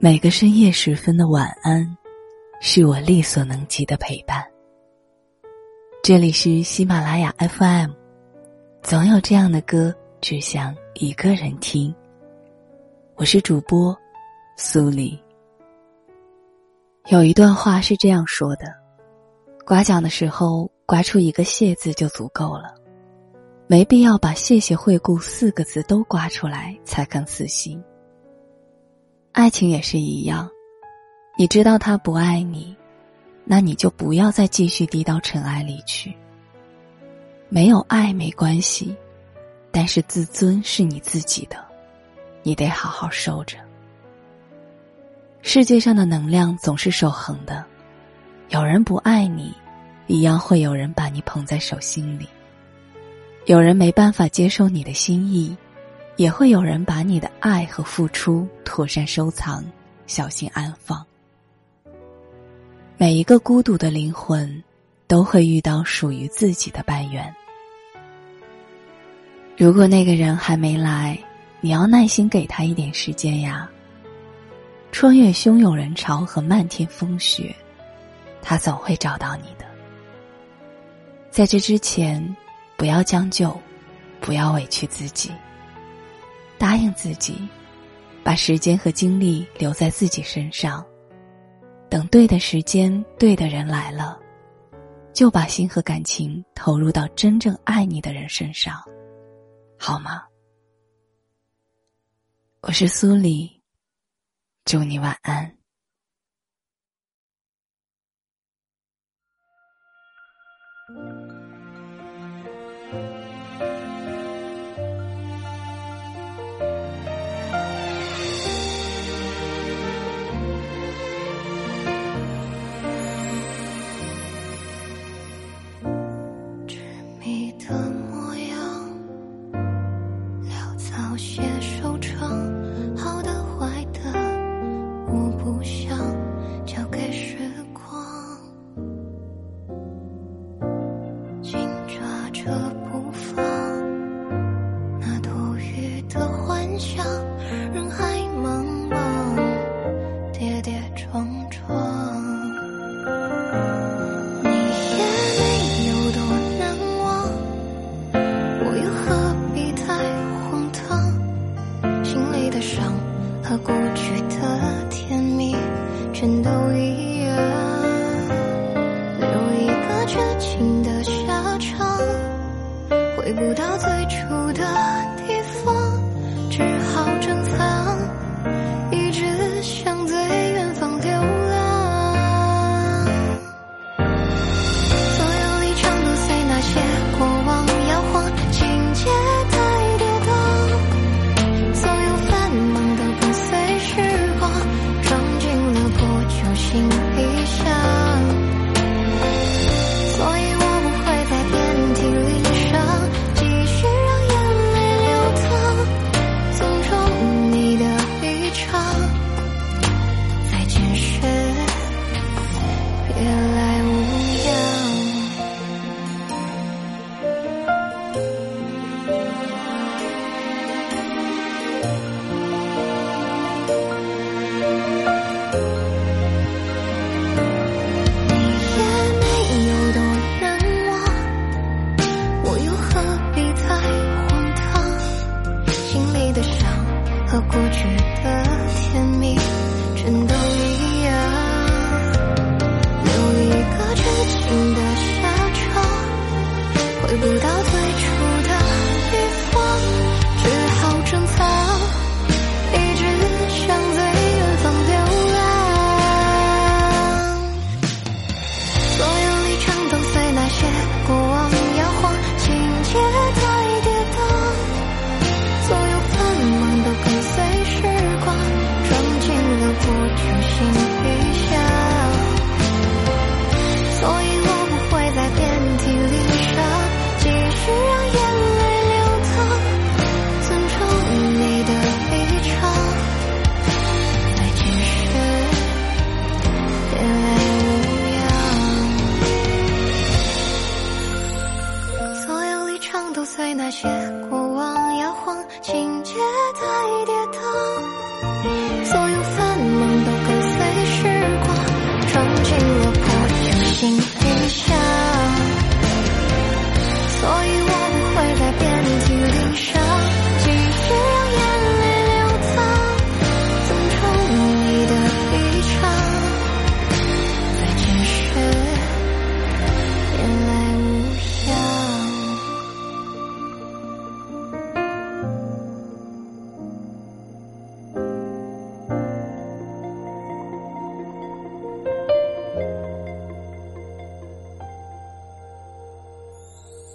每个深夜时分的晚安，是我力所能及的陪伴。这里是喜马拉雅 FM，总有这样的歌，只想一个人听。我是主播苏黎。有一段话是这样说的：刮奖的时候，刮出一个“谢”字就足够了，没必要把“谢谢惠顾”四个字都刮出来才更死心。爱情也是一样，你知道他不爱你，那你就不要再继续低到尘埃里去。没有爱没关系，但是自尊是你自己的，你得好好收着。世界上的能量总是守恒的，有人不爱你，一样会有人把你捧在手心里；有人没办法接受你的心意，也会有人把你的爱和付出妥善收藏，小心安放。每一个孤独的灵魂，都会遇到属于自己的半缘。如果那个人还没来，你要耐心给他一点时间呀。穿越汹涌人潮和漫天风雪，他总会找到你的。在这之前，不要将就，不要委屈自己。答应自己，把时间和精力留在自己身上，等对的时间、对的人来了，就把心和感情投入到真正爱你的人身上，好吗？我是苏黎。祝你晚安。up. 回不到最初的地方，只好珍藏，过去的甜蜜全都一样。都随那些过往摇晃，情节太跌宕，所有繁忙都跟随时光撞进了。